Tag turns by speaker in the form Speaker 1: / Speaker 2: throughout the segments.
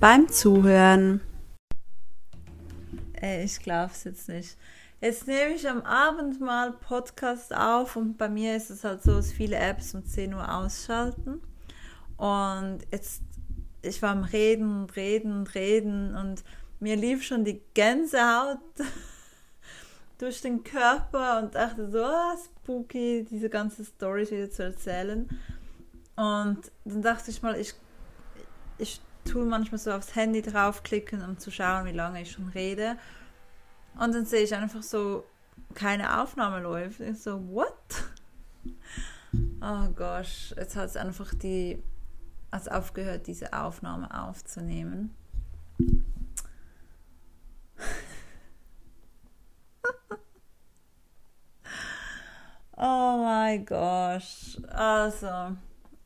Speaker 1: beim Zuhören. Ey, ich glaub's jetzt nicht. Jetzt nehme ich am Abend mal Podcast auf und bei mir ist es halt so, dass viele Apps um 10 Uhr ausschalten. Und jetzt, ich war am Reden Reden Reden und mir lief schon die Gänsehaut durch den Körper und dachte so, ah, spooky, diese ganze Story wieder zu erzählen. Und dann dachte ich mal, ich, ich tue manchmal so aufs Handy draufklicken, um zu schauen, wie lange ich schon rede. Und dann sehe ich einfach so, keine Aufnahme läuft. Ich so, what? Oh gosh, jetzt hat es einfach die, also aufgehört, diese Aufnahme aufzunehmen. oh mein gosh. Also,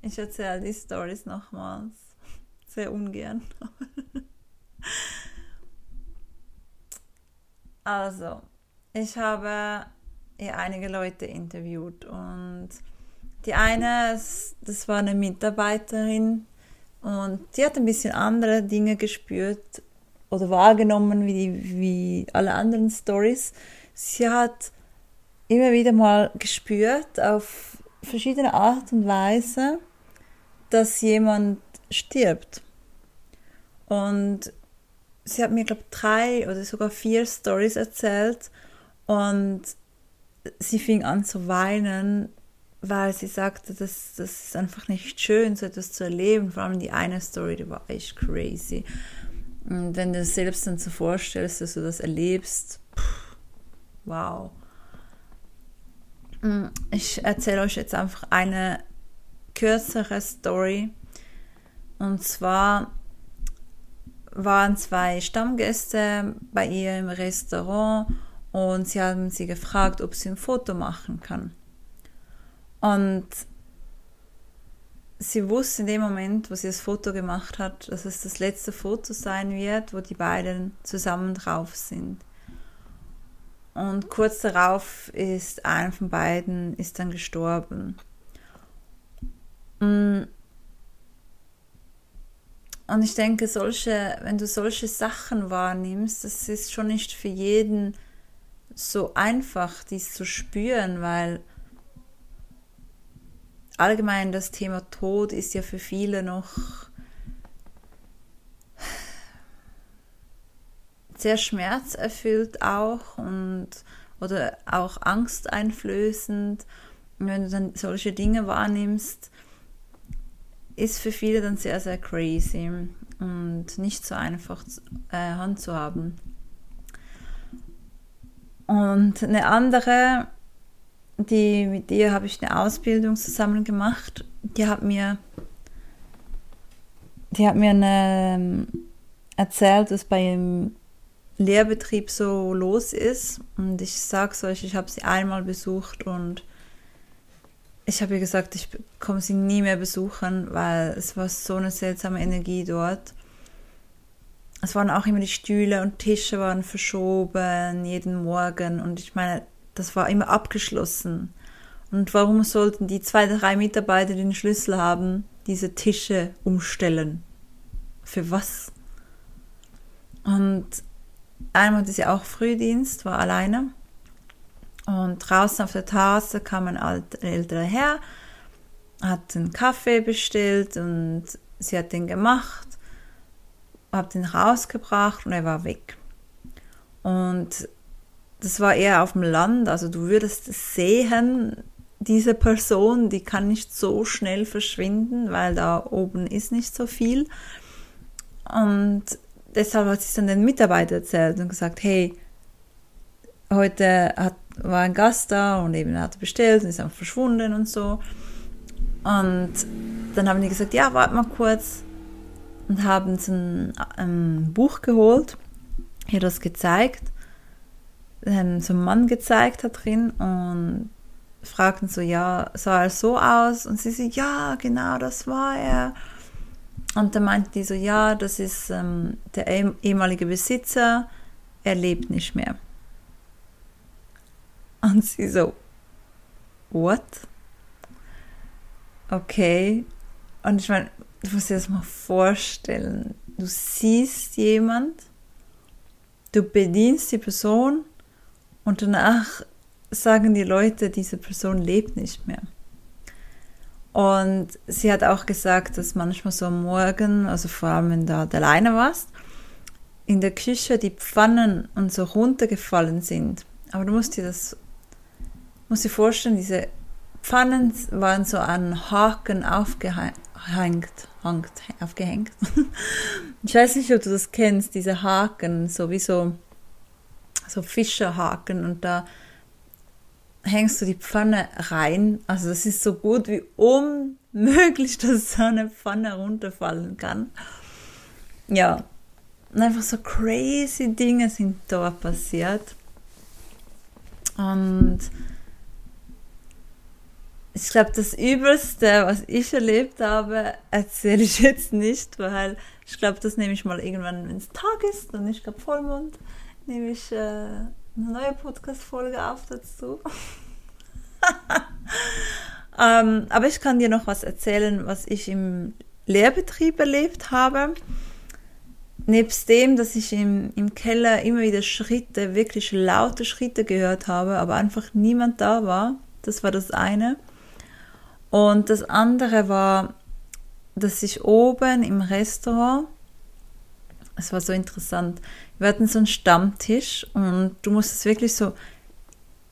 Speaker 1: ich erzähle die Stories nochmals. Sehr ungern. also, ich habe ja einige Leute interviewt und die eine, das war eine Mitarbeiterin und die hat ein bisschen andere Dinge gespürt oder wahrgenommen wie, die, wie alle anderen Stories. Sie hat immer wieder mal gespürt auf verschiedene Art und Weise, dass jemand stirbt. Und sie hat mir, glaube ich, drei oder sogar vier Stories erzählt und sie fing an zu weinen, weil sie sagte, das, das ist einfach nicht schön, so etwas zu erleben. Vor allem die eine Story, die war echt crazy. Und wenn du es selbst dann so vorstellst, dass du das erlebst, pff, wow. Mm, ich erzähle euch jetzt einfach eine kürzere Story. Und zwar waren zwei Stammgäste bei ihr im Restaurant und sie haben sie gefragt, ob sie ein Foto machen kann. Und sie wusste in dem Moment, wo sie das Foto gemacht hat, dass es das letzte Foto sein wird, wo die beiden zusammen drauf sind. Und kurz darauf ist einer von beiden ist dann gestorben. Und ich denke, solche, wenn du solche Sachen wahrnimmst, das ist schon nicht für jeden so einfach, dies zu spüren, weil allgemein das Thema Tod ist ja für viele noch sehr schmerzerfüllt auch und oder auch angsteinflößend. Und wenn du dann solche Dinge wahrnimmst, ist für viele dann sehr, sehr crazy und nicht so einfach äh, handzuhaben. Und eine andere die, mit ihr habe ich eine Ausbildung zusammen gemacht. Die hat mir, die hat mir eine, ähm, erzählt, was bei ihrem Lehrbetrieb so los ist. Und ich sage es euch, ich habe sie einmal besucht und ich habe ihr gesagt, ich komme sie nie mehr besuchen, weil es war so eine seltsame Energie dort. Es waren auch immer die Stühle und Tische waren verschoben jeden Morgen und ich meine, das war immer abgeschlossen. Und warum sollten die zwei, drei Mitarbeiter, den Schlüssel haben, diese Tische umstellen? Für was? Und einmal hatte sie auch Frühdienst, war alleine. Und draußen auf der Terrasse kam ein alter, älterer Herr, hat einen Kaffee bestellt und sie hat den gemacht, hat den rausgebracht und er war weg. Und das war eher auf dem Land, also du würdest sehen, diese Person, die kann nicht so schnell verschwinden, weil da oben ist nicht so viel. Und deshalb hat sie dann den Mitarbeiter erzählt und gesagt, hey, heute hat, war ein Gast da und eben hat bestellt und ist einfach verschwunden und so. Und dann haben die gesagt, ja, warte mal kurz. und haben so ein, ein Buch geholt, hier das gezeigt, ähm, so einen Mann gezeigt hat drin und fragten so, ja, sah er so aus? Und sie so, ja, genau, das war er. Und dann meinten die so, ja, das ist ähm, der ehemalige Besitzer, er lebt nicht mehr. Und sie so, what? Okay. Und ich meine, du musst dir das mal vorstellen. Du siehst jemand, du bedienst die Person und danach sagen die Leute, diese Person lebt nicht mehr. Und sie hat auch gesagt, dass manchmal so am Morgen, also vor allem wenn du alleine warst, in der Küche die Pfannen und so runtergefallen sind. Aber du musst dir das, musst dir vorstellen, diese Pfannen waren so an Haken aufgehängt, hangt, aufgehängt. ich weiß nicht, ob du das kennst, diese Haken, so wie so, so Fischerhaken und da hängst du die Pfanne rein. Also das ist so gut wie unmöglich, dass so eine Pfanne runterfallen kann. Ja, und einfach so crazy Dinge sind da passiert. Und ich glaube, das Übelste, was ich erlebt habe, erzähle ich jetzt nicht, weil ich glaube, das nehme ich mal irgendwann, wenn es Tag ist und ich glaube Vollmond, nehme ich äh, eine neue Podcast-Folge auf dazu. ähm, aber ich kann dir noch was erzählen, was ich im Lehrbetrieb erlebt habe. Nebst dem, dass ich im, im Keller immer wieder Schritte, wirklich laute Schritte gehört habe, aber einfach niemand da war. Das war das eine. Und das andere war, dass ich oben im Restaurant, es war so interessant, wir hatten so einen Stammtisch und du musstest wirklich so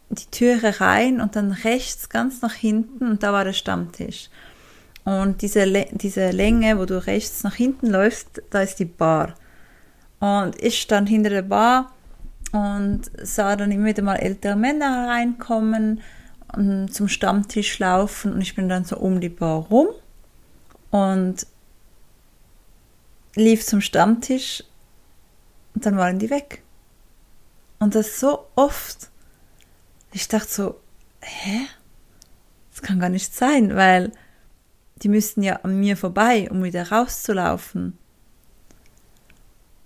Speaker 1: die Türe rein und dann rechts ganz nach hinten und da war der Stammtisch. Und diese, diese Länge, wo du rechts nach hinten läufst, da ist die Bar. Und ich stand hinter der Bar und sah dann immer wieder mal ältere Männer reinkommen zum Stammtisch laufen und ich bin dann so um die Bar rum und lief zum Stammtisch und dann waren die weg. Und das so oft. Ich dachte so, hä? Das kann gar nicht sein, weil die müssten ja an mir vorbei, um wieder rauszulaufen.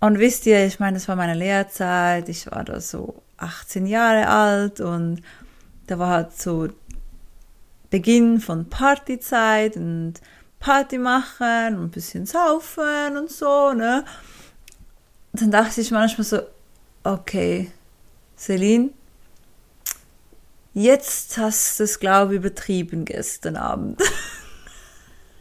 Speaker 1: Und wisst ihr, ich meine, das war meine Lehrzeit, ich war da so 18 Jahre alt und da war halt so Beginn von Partyzeit und Party machen und ein bisschen saufen und so, ne? Dann dachte ich manchmal so, okay, Celine, jetzt hast du es, glaube ich, übertrieben gestern Abend.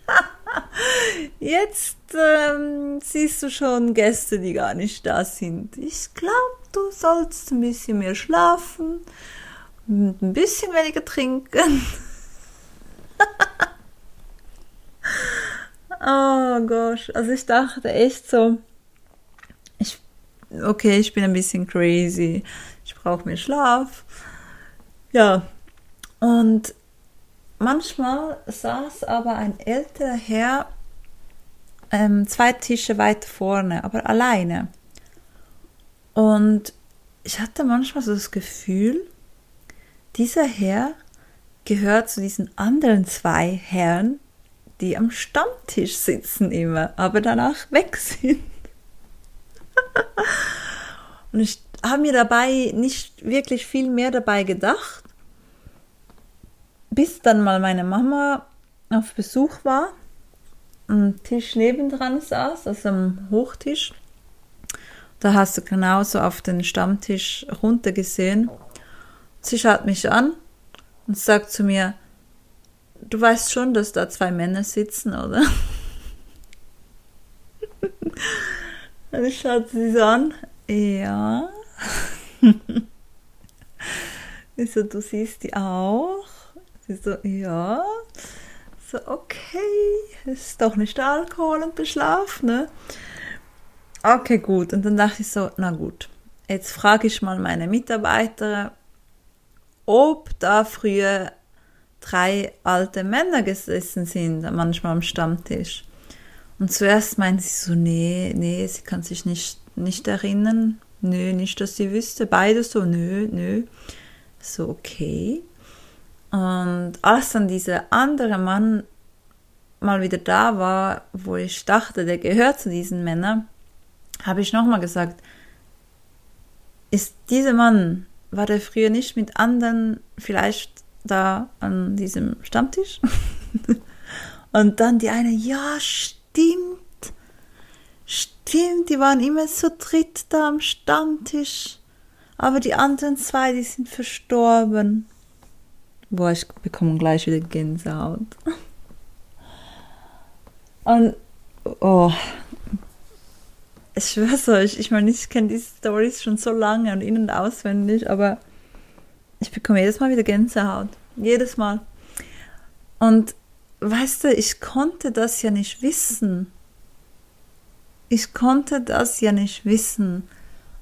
Speaker 1: jetzt ähm, siehst du schon Gäste, die gar nicht da sind. Ich glaube, du sollst ein bisschen mehr schlafen ein bisschen weniger trinken. oh gosh, also ich dachte echt so, ich, okay, ich bin ein bisschen crazy, ich brauche mehr Schlaf. Ja, und manchmal saß aber ein älterer Herr ähm, zwei Tische weit vorne, aber alleine. Und ich hatte manchmal so das Gefühl, dieser Herr gehört zu diesen anderen zwei Herren, die am Stammtisch sitzen immer, aber danach weg sind. Und ich habe mir dabei nicht wirklich viel mehr dabei gedacht, bis dann mal meine Mama auf Besuch war, am Tisch nebendran saß, also am Hochtisch. Da hast du genauso auf den Stammtisch runtergesehen. Sie schaut mich an und sagt zu mir, du weißt schon, dass da zwei Männer sitzen, oder? und ich schaute sie so an, ja. ich so, du siehst die auch? Sie so, ja. So, okay, ist doch nicht Alkohol und Beschlaf, ne? Okay, gut. Und dann dachte ich so, na gut, jetzt frage ich mal meine Mitarbeiter, ob da früher drei alte Männer gesessen sind, manchmal am Stammtisch. Und zuerst meinte sie so, nee, nee, sie kann sich nicht, nicht erinnern. Nö, nicht, dass sie wüsste. Beide so, nö, nö. So, okay. Und als dann dieser andere Mann mal wieder da war, wo ich dachte, der gehört zu diesen Männern, habe ich nochmal gesagt, ist dieser Mann, war der früher nicht mit anderen vielleicht da an diesem Stammtisch? Und dann die eine, ja, stimmt. Stimmt, die waren immer so dritt da am Stammtisch. Aber die anderen zwei, die sind verstorben. Boah, ich bekomme gleich wieder Gänsehaut. Und, oh, ich schwör's euch, ich meine, ich kenne diese Stories schon so lange und in- und auswendig, aber ich bekomme jedes Mal wieder Gänsehaut. Jedes Mal. Und weißt du, ich konnte das ja nicht wissen. Ich konnte das ja nicht wissen.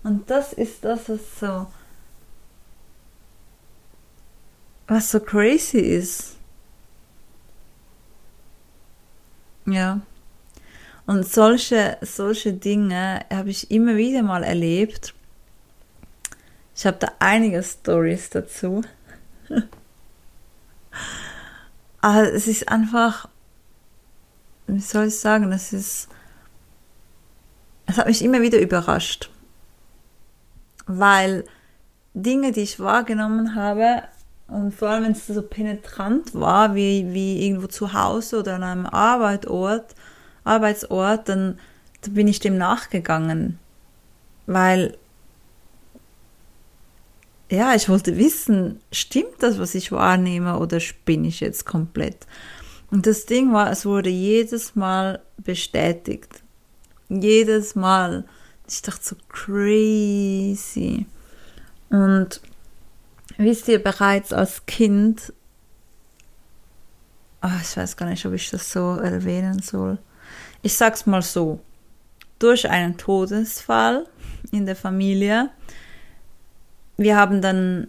Speaker 1: Und das ist das, was so, was so crazy ist. Ja. Und solche, solche Dinge habe ich immer wieder mal erlebt. Ich habe da einige Stories dazu. Aber es ist einfach, wie soll ich sagen, es ist, es hat mich immer wieder überrascht. Weil Dinge, die ich wahrgenommen habe, und vor allem wenn es so penetrant war, wie, wie irgendwo zu Hause oder an einem Arbeitsort, Arbeitsort, dann, dann bin ich dem nachgegangen. Weil, ja, ich wollte wissen, stimmt das, was ich wahrnehme, oder spinne ich jetzt komplett? Und das Ding war, es wurde jedes Mal bestätigt. Jedes Mal. Ich dachte so crazy. Und wisst ihr bereits als Kind, oh, ich weiß gar nicht, ob ich das so erwähnen soll. Ich sag's mal so. Durch einen Todesfall in der Familie. Wir haben dann,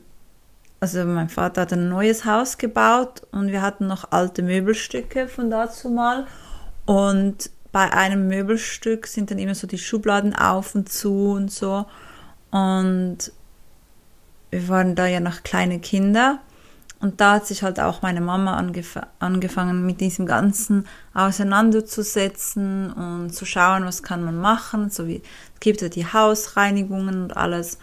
Speaker 1: also mein Vater hat ein neues Haus gebaut und wir hatten noch alte Möbelstücke von dazu mal. Und bei einem Möbelstück sind dann immer so die Schubladen auf und zu und so. Und wir waren da ja noch kleine Kinder. Und da hat sich halt auch meine Mama angef angefangen, mit diesem Ganzen auseinanderzusetzen und zu schauen, was kann man machen. So wie es gibt ja die Hausreinigungen und alles.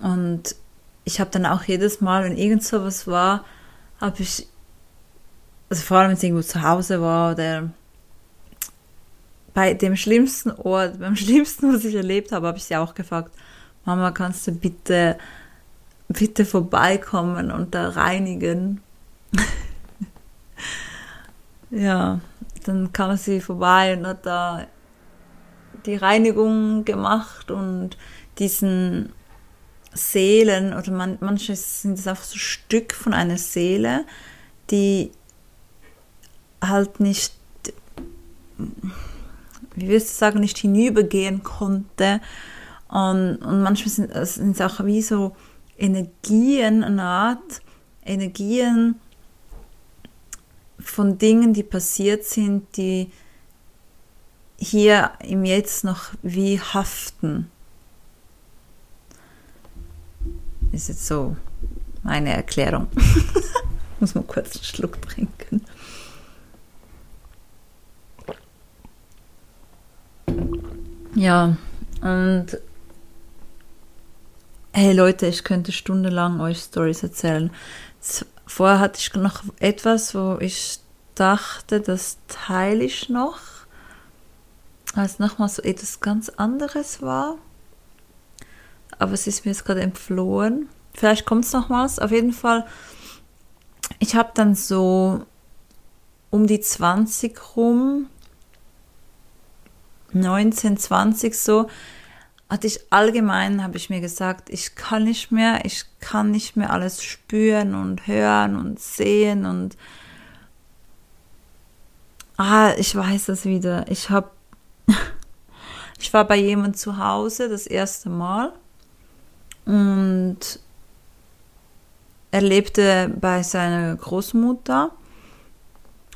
Speaker 1: Und ich habe dann auch jedes Mal, wenn irgend so was war, habe ich, also vor allem wenn es irgendwo zu Hause war oder bei dem schlimmsten Ort, beim schlimmsten, was ich erlebt habe, habe ich sie auch gefragt, Mama, kannst du bitte bitte vorbeikommen und da reinigen. ja, dann kam sie vorbei und hat da die Reinigung gemacht und diesen Seelen oder man, manche sind es einfach so Stück von einer Seele, die halt nicht, wie willst du sagen, nicht hinübergehen konnte. Und, und manchmal sind es auch wie so Energien, eine Art Energien von Dingen, die passiert sind, die hier im Jetzt noch wie haften. Ist jetzt so meine Erklärung. Muss man kurz einen Schluck trinken. Ja, und hey Leute, ich könnte stundenlang euch Stories erzählen. Vorher hatte ich noch etwas, wo ich dachte, das teile ich noch, als nochmal so etwas ganz anderes war. Aber es ist mir jetzt gerade entflohen. Vielleicht kommt es nochmals. Auf jeden Fall, ich habe dann so um die 20 rum, 19, 20 so, hatte ich allgemein, habe ich mir gesagt, ich kann nicht mehr, ich kann nicht mehr alles spüren und hören und sehen und ah, ich weiß das wieder. Ich habe, ich war bei jemand zu Hause das erste Mal und er lebte bei seiner Großmutter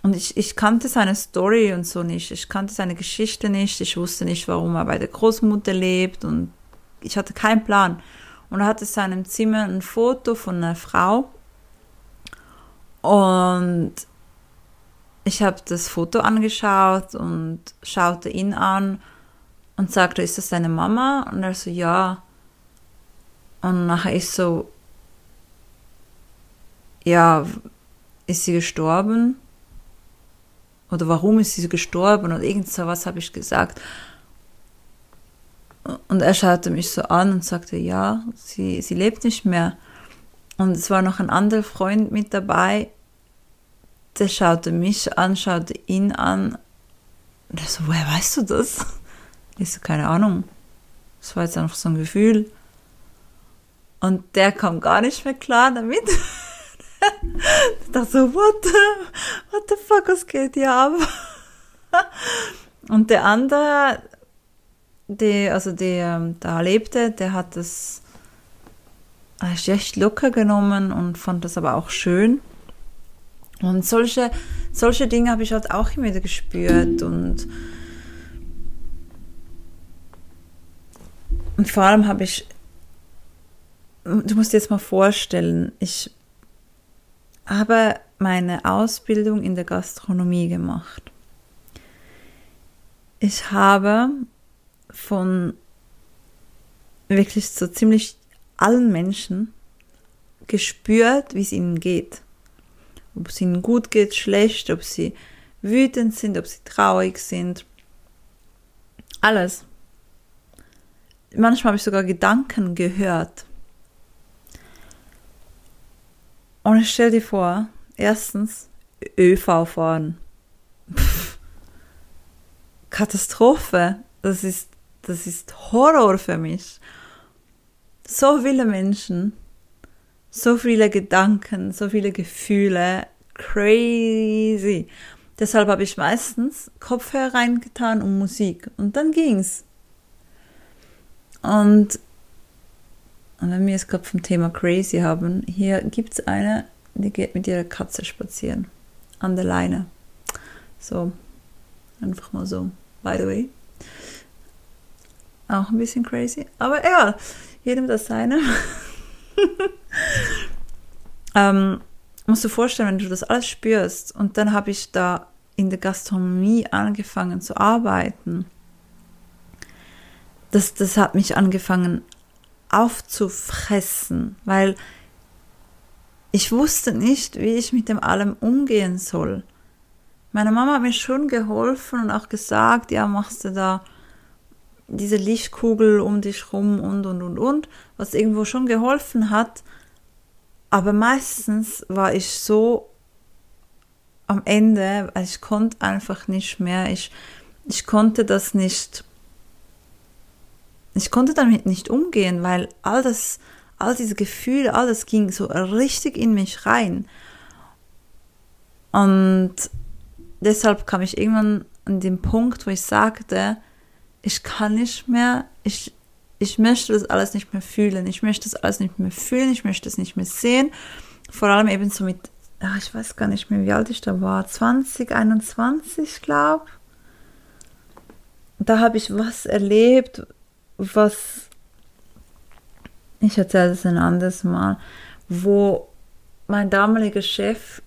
Speaker 1: und ich, ich kannte seine Story und so nicht. Ich kannte seine Geschichte nicht. Ich wusste nicht, warum er bei der Großmutter lebt und ich hatte keinen Plan. Und er hatte in seinem Zimmer ein Foto von einer Frau. Und ich habe das Foto angeschaut und schaute ihn an und sagte, ist das deine Mama? Und er so, ja. Und nachher ist so, ja, ist sie gestorben? Oder warum ist sie gestorben? Oder irgend so was habe ich gesagt. Und er schaute mich so an und sagte, ja, sie, sie lebt nicht mehr. Und es war noch ein anderer Freund mit dabei, der schaute mich an, schaute ihn an. Und er so, woher weißt du das? Ich so, keine Ahnung. Das war jetzt einfach so ein Gefühl. Und der kam gar nicht mehr klar damit. Ich dachte so, what the, what the fuck, was geht hier ab? Und der andere, der, also der da lebte, der hat das echt locker genommen und fand das aber auch schön. Und solche, solche Dinge habe ich halt auch immer wieder gespürt und, und vor allem habe ich, du musst dir jetzt mal vorstellen, ich habe meine Ausbildung in der Gastronomie gemacht. Ich habe von wirklich so ziemlich allen Menschen gespürt, wie es ihnen geht ob es ihnen gut geht, schlecht, ob sie wütend sind, ob sie traurig sind. Alles. Manchmal habe ich sogar Gedanken gehört. Und ich stell dir vor, erstens ÖV fahren. Pff, Katastrophe. Das ist, das ist Horror für mich. So viele Menschen so viele Gedanken, so viele Gefühle, crazy. Deshalb habe ich meistens Kopfhörer reingetan und Musik und dann ging's. Und, und wenn wir es gerade vom Thema crazy haben, hier gibt's eine, die geht mit ihrer Katze spazieren. An der Leine. So, einfach mal so, by the way. Auch ein bisschen crazy, aber egal, jedem das seine. ähm, musst du vorstellen, wenn du das alles spürst und dann habe ich da in der Gastronomie angefangen zu arbeiten. Das, das hat mich angefangen aufzufressen, weil ich wusste nicht, wie ich mit dem allem umgehen soll. Meine Mama hat mir schon geholfen und auch gesagt, ja, machst du da diese Lichtkugel um dich rum und und und und, was irgendwo schon geholfen hat. Aber meistens war ich so am Ende, ich konnte einfach nicht mehr, ich, ich konnte das nicht, ich konnte damit nicht umgehen, weil all das, all diese Gefühle, alles ging so richtig in mich rein. Und deshalb kam ich irgendwann an den Punkt, wo ich sagte, ich kann nicht mehr, ich, ich möchte das alles nicht mehr fühlen, ich möchte das alles nicht mehr fühlen, ich möchte es nicht mehr sehen. Vor allem eben so mit, ach, ich weiß gar nicht mehr, wie alt ich da war, 20, 21, glaube Da habe ich was erlebt, was, ich erzähle das ein anderes Mal, wo mein damaliger Chef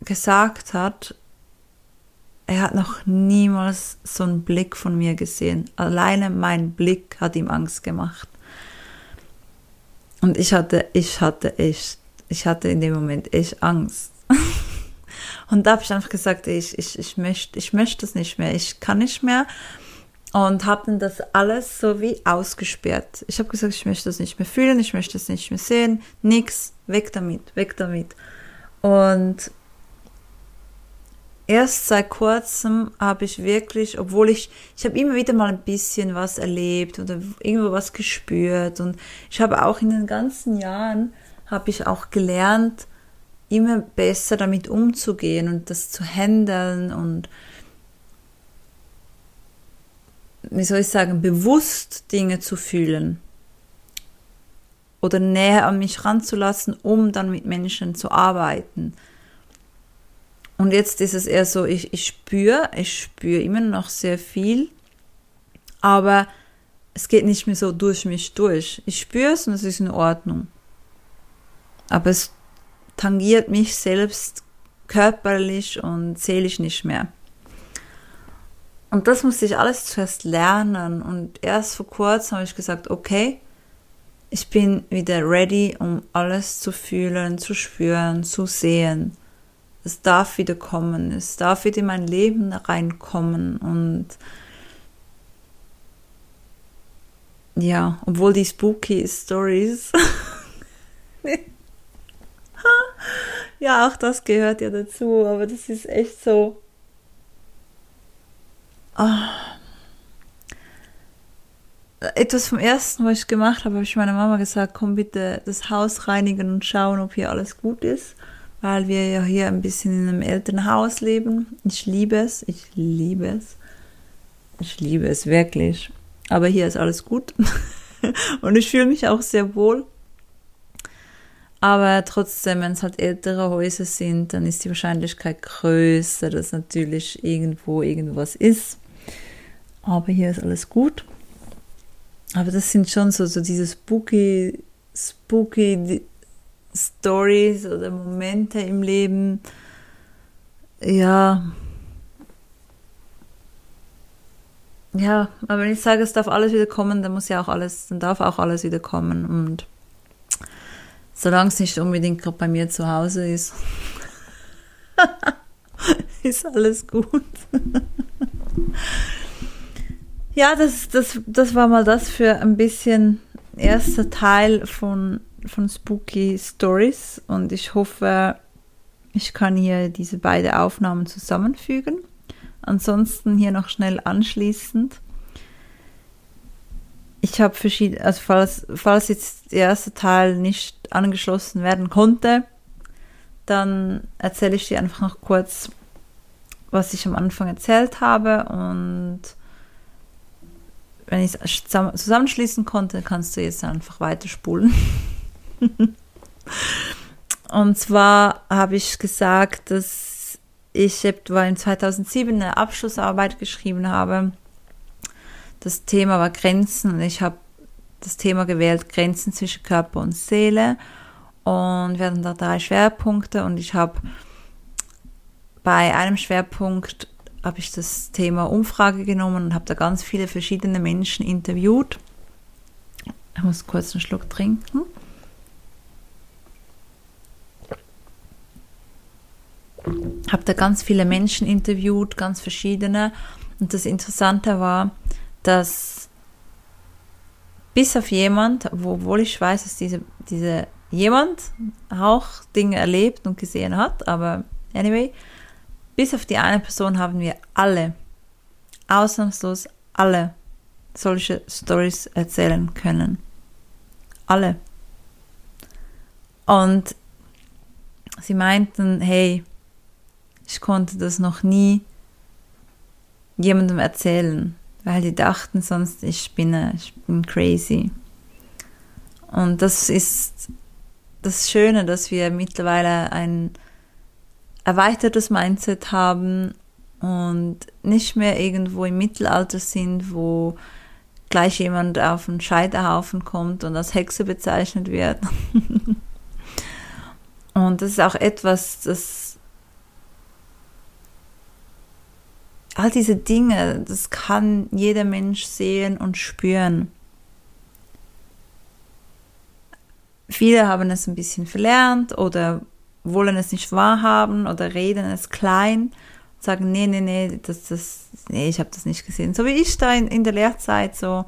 Speaker 1: gesagt hat, er hat noch niemals so einen Blick von mir gesehen. Alleine mein Blick hat ihm Angst gemacht. Und ich hatte, ich hatte echt, ich hatte in dem Moment echt Angst. Und da habe ich einfach gesagt, ich, ich, ich möchte, ich möchte das nicht mehr, ich kann nicht mehr. Und habe dann das alles so wie ausgesperrt. Ich habe gesagt, ich möchte das nicht mehr fühlen, ich möchte das nicht mehr sehen, nix, weg damit, weg damit. Und erst seit kurzem habe ich wirklich, obwohl ich, ich habe immer wieder mal ein bisschen was erlebt oder irgendwo was gespürt und ich habe auch in den ganzen Jahren, habe ich auch gelernt, immer besser damit umzugehen und das zu handeln und wie soll ich sagen, bewusst Dinge zu fühlen oder näher an mich ranzulassen, um dann mit Menschen zu arbeiten. Und jetzt ist es eher so, ich, ich spüre, ich spüre immer noch sehr viel, aber es geht nicht mehr so durch mich durch. Ich spüre es und es ist in Ordnung. Aber es tangiert mich selbst körperlich und seelisch nicht mehr. Und das musste ich alles zuerst lernen. Und erst vor kurzem habe ich gesagt, okay, ich bin wieder ready, um alles zu fühlen, zu spüren, zu sehen. Es darf wieder kommen, es darf wieder in mein Leben reinkommen. Und ja, obwohl die spooky Stories ja, auch das gehört ja dazu, aber das ist echt so. Oh. Etwas vom ersten, was ich gemacht habe, habe ich meiner Mama gesagt, komm bitte das Haus reinigen und schauen, ob hier alles gut ist, weil wir ja hier ein bisschen in einem älteren Haus leben. Ich liebe es, ich liebe es. Ich liebe es wirklich. Aber hier ist alles gut. und ich fühle mich auch sehr wohl. Aber trotzdem, wenn es halt ältere Häuser sind, dann ist die Wahrscheinlichkeit größer, dass natürlich irgendwo irgendwas ist. Aber hier ist alles gut. Aber das sind schon so, so diese spooky, spooky Stories oder Momente im Leben. Ja. Ja, aber wenn ich sage, es darf alles wieder kommen, dann muss ja auch alles, dann darf auch alles wieder kommen. Und Solange es nicht unbedingt gerade bei mir zu Hause ist, ist alles gut. ja, das, das, das war mal das für ein bisschen erster Teil von, von Spooky Stories und ich hoffe, ich kann hier diese beiden Aufnahmen zusammenfügen. Ansonsten hier noch schnell anschließend ich habe verschiedene, also falls, falls jetzt der erste Teil nicht angeschlossen werden konnte, dann erzähle ich dir einfach noch kurz, was ich am Anfang erzählt habe und wenn ich es zusammenschließen konnte, kannst du jetzt einfach weiterspulen. und zwar habe ich gesagt, dass ich etwa in 2007 eine Abschlussarbeit geschrieben habe das Thema war Grenzen und ich habe das Thema gewählt, Grenzen zwischen Körper und Seele. Und wir hatten da drei Schwerpunkte und ich habe bei einem Schwerpunkt habe ich das Thema Umfrage genommen und habe da ganz viele verschiedene Menschen interviewt. Ich muss kurz einen Schluck trinken. Habe da ganz viele Menschen interviewt, ganz verschiedene. Und das Interessante war, dass bis auf jemand, obwohl ich weiß, dass diese, diese jemand auch Dinge erlebt und gesehen hat, aber anyway, bis auf die eine Person haben wir alle, ausnahmslos alle, solche Stories erzählen können. Alle. Und sie meinten, hey, ich konnte das noch nie jemandem erzählen weil die dachten sonst, ich spinne, ich bin crazy. Und das ist das Schöne, dass wir mittlerweile ein erweitertes Mindset haben und nicht mehr irgendwo im Mittelalter sind, wo gleich jemand auf einen Scheiterhaufen kommt und als Hexe bezeichnet wird. und das ist auch etwas, das all diese Dinge, das kann jeder Mensch sehen und spüren. Viele haben es ein bisschen verlernt oder wollen es nicht wahrhaben oder reden es klein und sagen, nee, nee, nee, das, das, nee, ich habe das nicht gesehen. So wie ich da in, in der Lehrzeit so,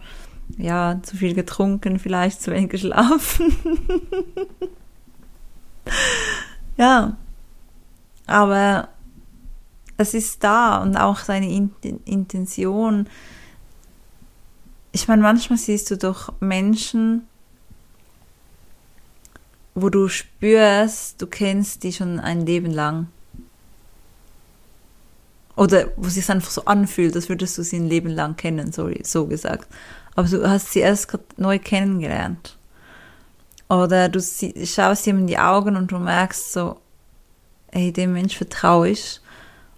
Speaker 1: ja, zu viel getrunken, vielleicht zu wenig geschlafen. ja, aber es ist da und auch seine Intention. Ich meine, manchmal siehst du doch Menschen, wo du spürst, du kennst die schon ein Leben lang. Oder wo es sich einfach so anfühlt, als würdest du sie ein Leben lang kennen, sorry, so gesagt. Aber du hast sie erst gerade neu kennengelernt. Oder du schaust ihm in die Augen und du merkst so, ey, dem Mensch vertraue ich.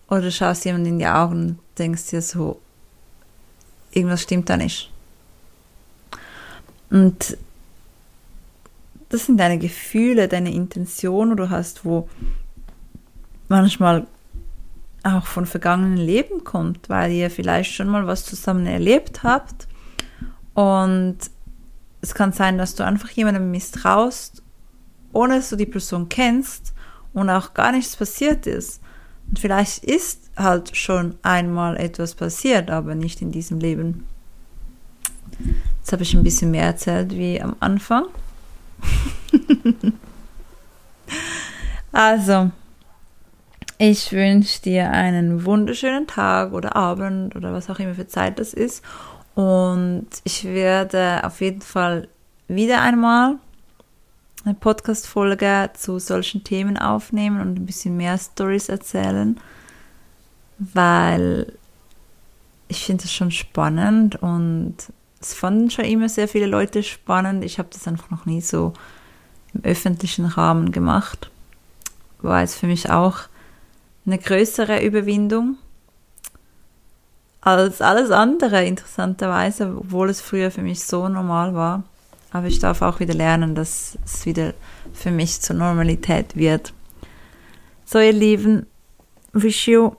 Speaker 1: Oder du schaust jemand in die Augen und denkst dir so, irgendwas stimmt da nicht. Und das sind deine Gefühle, deine Intentionen, die du hast, wo manchmal auch von vergangenen Leben kommt, weil ihr vielleicht schon mal was zusammen erlebt habt. Und es kann sein, dass du einfach jemandem misstraust, ohne dass du die Person kennst und auch gar nichts passiert ist. Und vielleicht ist halt schon einmal etwas passiert, aber nicht in diesem Leben. Jetzt habe ich ein bisschen mehr erzählt wie am Anfang. also, ich wünsche dir einen wunderschönen Tag oder Abend oder was auch immer für Zeit das ist. Und ich werde auf jeden Fall wieder einmal eine Podcast-Folge zu solchen Themen aufnehmen und ein bisschen mehr Stories erzählen, weil ich finde es schon spannend und es fanden schon immer sehr viele Leute spannend. Ich habe das einfach noch nie so im öffentlichen Rahmen gemacht. War es für mich auch eine größere Überwindung als alles andere, interessanterweise, obwohl es früher für mich so normal war. Aber ich darf auch wieder lernen, dass es wieder für mich zur Normalität wird. So, ihr Lieben, wish you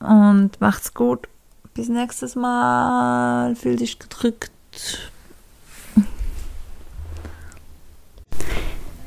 Speaker 1: und macht's gut. Bis nächstes Mal. Fühl dich gedrückt.